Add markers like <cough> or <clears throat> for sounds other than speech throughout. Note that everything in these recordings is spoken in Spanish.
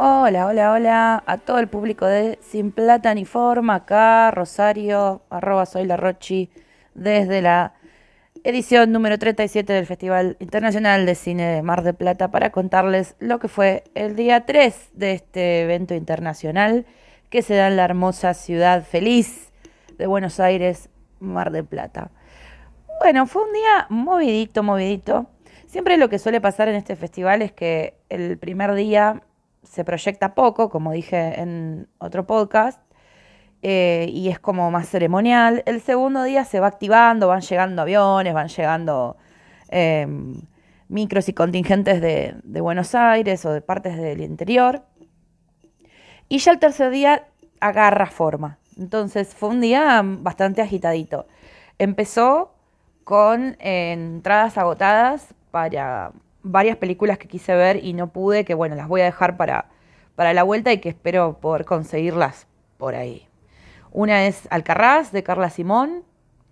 Hola, hola, hola a todo el público de Sin Plata ni Forma, acá Rosario, arroba soy la Rochi, desde la edición número 37 del Festival Internacional de Cine de Mar de Plata para contarles lo que fue el día 3 de este evento internacional que se da en la hermosa ciudad feliz de Buenos Aires, Mar de Plata. Bueno, fue un día movidito, movidito. Siempre lo que suele pasar en este festival es que el primer día se proyecta poco, como dije en otro podcast, eh, y es como más ceremonial. El segundo día se va activando, van llegando aviones, van llegando em, micros y contingentes de, Buenos Aires o de partes del interior. Y ya el tercer día agarra forma. Entonces fue un día bastante agitadito. Empezó con eh, entradas agotadas para varias películas que quise ver y no pude, que bueno, las voy a dejar para, para la vuelta y que espero poder conseguirlas por ahí. Una es Alcarraz de Carla Simón,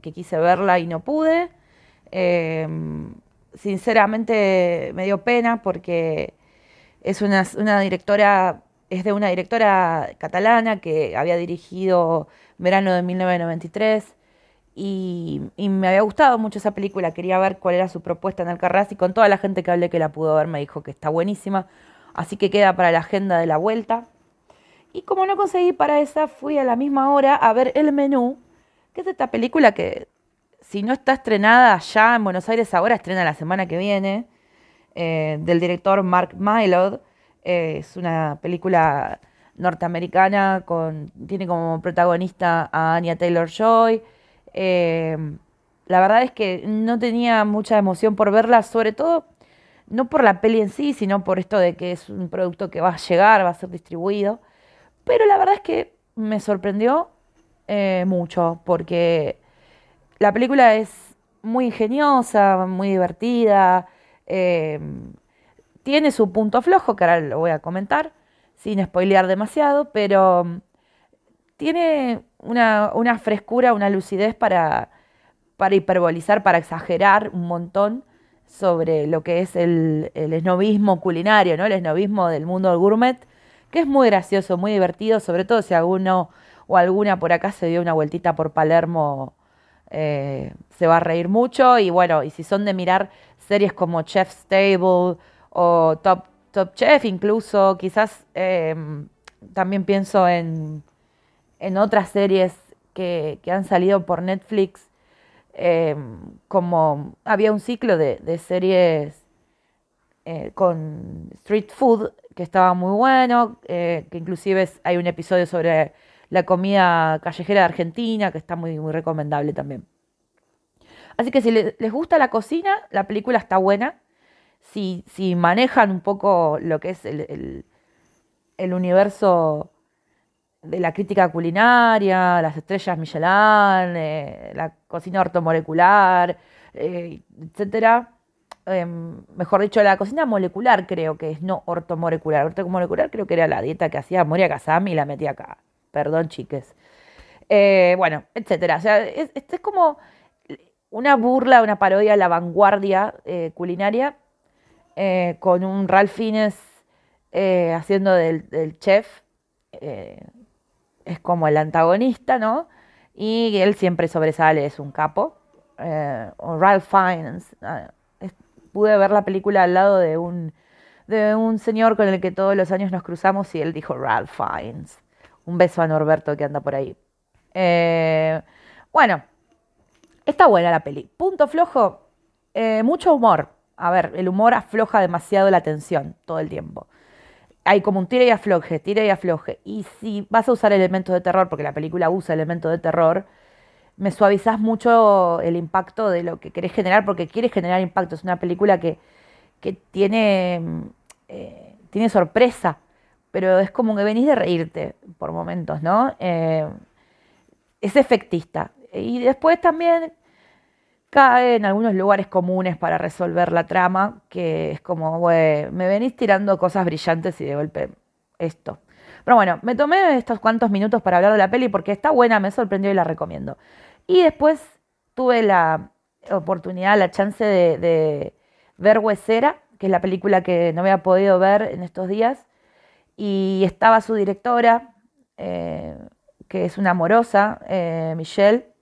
que quise verla y no pude. Em, sinceramente me dio pena porque es una, una, directora, es de una directora catalana que había dirigido Verano de 1993 y, me había gustado mucho esa película, quería ver cuál era su propuesta en Alcarraz y con toda la gente que hablé que la pudo ver me dijo que está buenísima, así que queda para la agenda de la vuelta. Y como no conseguí para esa, fui a la misma hora a ver El Menú, que es esta película que si no está estrenada ya en Buenos Aires ahora, estrena la semana que viene, eh, del director Mark Mylod. Eh, es una película norteamericana, con, tiene como protagonista a Anya Taylor-Joy, eh, la verdad es que no tenía mucha emoción por verla, sobre todo no por la peli en sí, sino por esto de que es un producto que va a llegar, va a ser distribuido. Pero la verdad es que me sorprendió eh, mucho, porque la película es muy ingeniosa, muy divertida, eh, tiene su punto flojo, que ahora lo voy a comentar, sin spoilear demasiado, pero tiene una, frescura, una lucidez para, para hiperbolizar, para exagerar un montón sobre lo que es el, el esnovismo culinario, ¿no? El esnovismo del mundo del gourmet, que es muy gracioso, muy divertido, sobre todo si alguno o alguna por acá se dio una vueltita por Palermo, eh, se va a reír mucho. Y bueno, y si son de mirar series como Chef's Table o Top, Top Chef incluso, quizás eh, también pienso en en otras series que, han salido por Netflix, em, como había un ciclo de, series eh, con street food que estaba muy bueno, eh, que inclusive hay un episodio sobre la comida callejera de Argentina, que está muy, muy recomendable también. Así que si les gusta la cocina, la película está buena. Si, si manejan un poco lo que es el, el universo de la crítica culinaria, las estrellas Michelin, eh, la cocina ortomolecular, eh, etcétera. Em, mejor dicho, la cocina molecular creo que es, no ortomolecular. Ortomolecular creo que era la dieta que hacía Moria Kazami y la metía acá. Perdón, chiques. Eh, bueno, etcétera. O sea, esto es como una burla, una parodia a la vanguardia culinaria con un Ralph Fiennes haciendo del chef es como el antagonista, ¿no? Y él siempre sobresale, es un capo. Eh, o Ralph Fiennes. Ah, pude ver la película al lado de un, de un señor con el que todos los años nos cruzamos y él dijo Ralph Fiennes. Un beso a Norberto que anda por ahí. Eh, bueno, está buena la peli. Punto flojo, eh, mucho humor. A ver, el humor afloja demasiado la tensión todo el tiempo hay como un tira y afloje, tira y afloje. Y si vas a usar elementos de terror, porque la película usa elementos de terror, me suavizás mucho el impacto de lo que querés generar, porque quieres generar impacto. Es una película que, tiene, eh, tiene sorpresa, pero es como que venís de reírte por momentos, ¿no? Eh, es efectista. Y después también cae en algunos lugares comunes para resolver la trama, que es como, me venís tirando cosas brillantes y de golpe esto. Pero bueno, me tomé estos cuantos minutos para hablar de la peli porque está buena, me sorprendió y la recomiendo. Y después tuve la oportunidad, la chance de, ver Huesera, que es la película que no había podido ver en estos días. y estaba su directora, eh, que es una amorosa, eh, Michelle,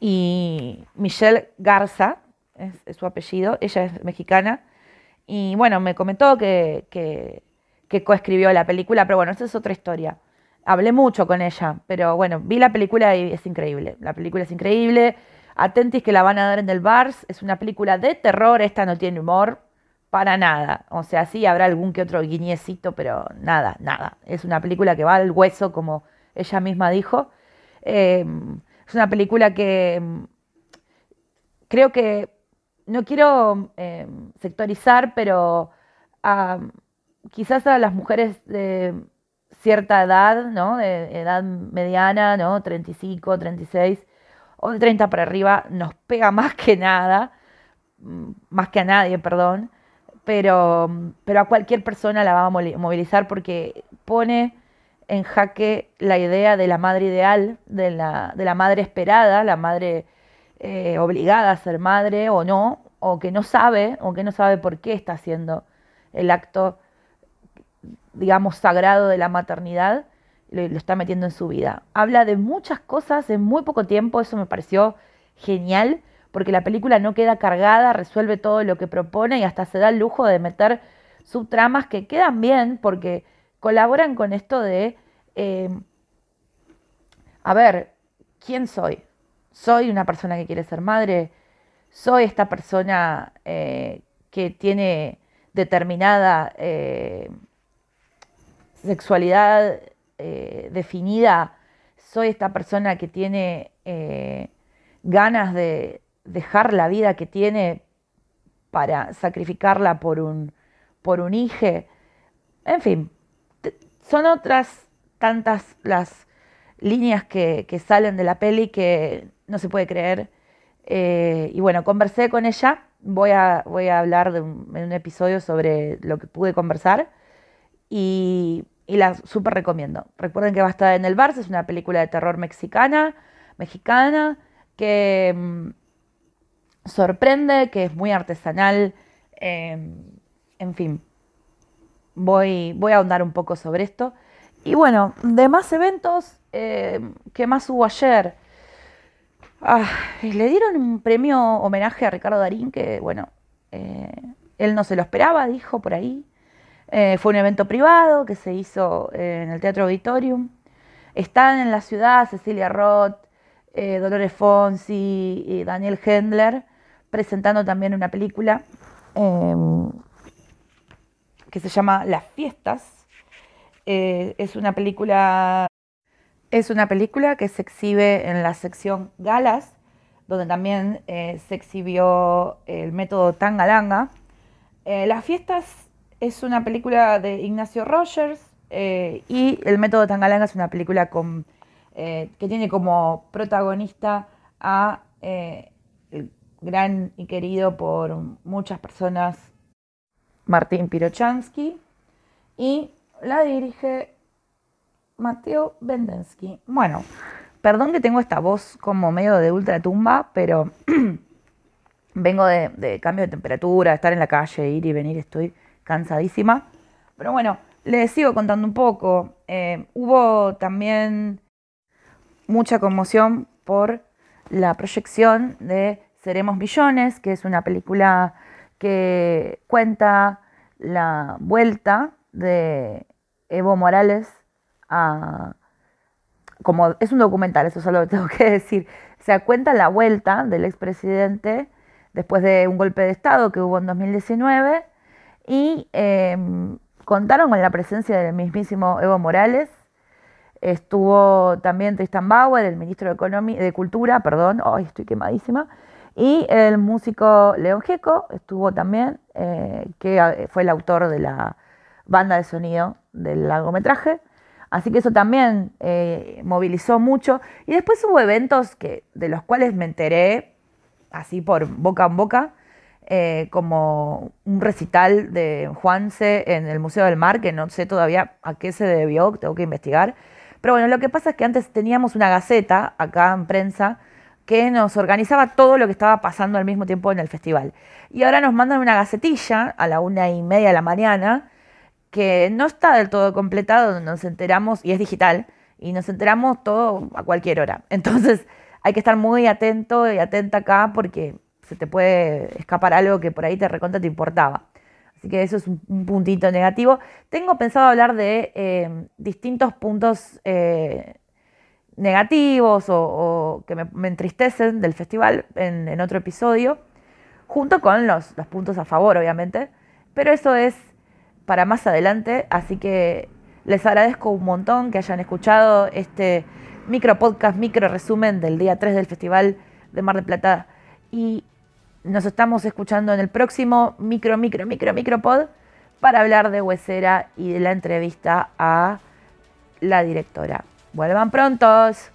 y Michelle Garza, es, su apellido, ella es mexicana, y bueno, me comentó que, que, que coescribió la película, pero bueno, esa es otra historia. Hablé mucho con ella, pero bueno, vi la película y es increíble. La película es increíble. Atentis que la van a dar en el Bars. Es una película de terror. Esta no tiene humor para nada. O sea, sí habrá algún que otro guiñecito, pero nada, nada. Es una película que va al hueso, como ella misma dijo. Em, es una película que em, creo que no quiero em, sectorizar, pero quizás a las mujeres de cierta edad, ¿no? De edad mediana, ¿no? 35, 36 o de 30 para arriba, nos pega <laughs> más que nada, mm, más que a nadie, perdón, pero, pero a cualquier persona la va a movilizar porque pone en jaque la idea de la madre ideal, de la, de la madre esperada, la madre eh, obligada a ser madre o no, o que no sabe, o que no sabe por qué está haciendo el acto digamos, sagrado de la maternidad, lo, está metiendo en su vida. Habla de muchas cosas en muy poco tiempo, eso me pareció genial, porque la película no queda cargada, resuelve todo lo que propone y hasta se da el lujo de meter subtramas que quedan bien, porque colaboran con esto de, eh, a ver, ¿quién soy? ¿Soy una persona que quiere ser madre? ¿Soy esta persona eh, que tiene determinada... Eh, sexualidad eh, definida, soy esta persona que tiene ganas de dejar la vida que tiene para sacrificarla por un, por un hijo. En fin, son otras tantas las líneas que, salen de la peli que no se puede creer. Eh, y bueno, conversé con ella. Voy a, voy a hablar de en un episodio sobre lo que pude conversar y, la súper recomiendo. Recuerden que va a estar en el Barça, es una película de terror mexicana, mexicana, que mm, sorprende, que es muy artesanal, em, en fin, voy, voy a ahondar un poco sobre esto. Y bueno, de más eventos, em, ¿qué más hubo ayer? Ah, le dieron un premio homenaje a Ricardo Darín, que bueno, eh, él no se lo esperaba, dijo por ahí. Eh, fue un evento privado que se hizo eh, en el Teatro Auditorium. Están en la ciudad Cecilia Roth, eh, Dolores Fonsi y Daniel Hendler presentando también una película em, que se llama Las Fiestas. es una película es una película que se exhibe en la sección Galas, donde también se exhibió el método Tangalanga. las fiestas es una película de Ignacio Rogers eh, y El método Tangalanga es una película con, eh, que tiene como protagonista a eh, el gran y querido por muchas personas Martín Pirochansky y la dirige Mateo Bendensky. Bueno, perdón que tengo esta voz como medio de ultratumba, pero <clears throat> vengo de, cambio de temperatura, estar en la calle, ir y venir, estoy cansadísima. Pero bueno, les sigo contando un poco. Eh, hubo también mucha conmoción por la proyección de Seremos Millones, que es una película que cuenta la vuelta de Evo Morales a... Como es un documental, eso solo <laughs> tengo que decir. O sea, cuenta la vuelta del expresidente después de un golpe de Estado que hubo en 2019 y em, contaron con la presencia del mismísimo Evo Morales. Estuvo también Tristan Bauer, el ministro de, de Cultura, perdón, hoy estoy quemadísima. Y el músico León Gieco estuvo también, eh, que eh, fue el autor de la banda de sonido del largometraje. Así que eso también eh, movilizó mucho. Y después hubo eventos que, de los cuales me enteré, así por boca en boca, como un recital de Juanse en el Museo del Mar, que no sé todavía a qué se debió, tengo que investigar. Pero bueno, lo que pasa es que antes teníamos una gaceta acá en prensa que nos organizaba todo lo que estaba pasando al mismo tiempo en el festival. Y ahora nos mandan una gacetilla a la una y media de la mañana que no está del todo completado, nos enteramos, y es digital, y nos enteramos todo a cualquier hora. <laughs> Entonces hay que estar muy atento y atenta acá porque se te puede escapar algo que por ahí te recontra te importaba. Así que eso es un, puntito negativo. Tengo pensado hablar de eh, distintos puntos eh, negativos o, que me, entristecen del festival en, otro episodio, junto con los, los puntos a favor, obviamente. Pero eso es para más adelante, así que les agradezco un montón que hayan escuchado este micro podcast, micro resumen del día 3 del Festival de Mar del Plata. Y nos estamos escuchando en el próximo micro, micro, micro, micro pod para hablar de Huesera y de la entrevista a la directora. Vuelvan prontos.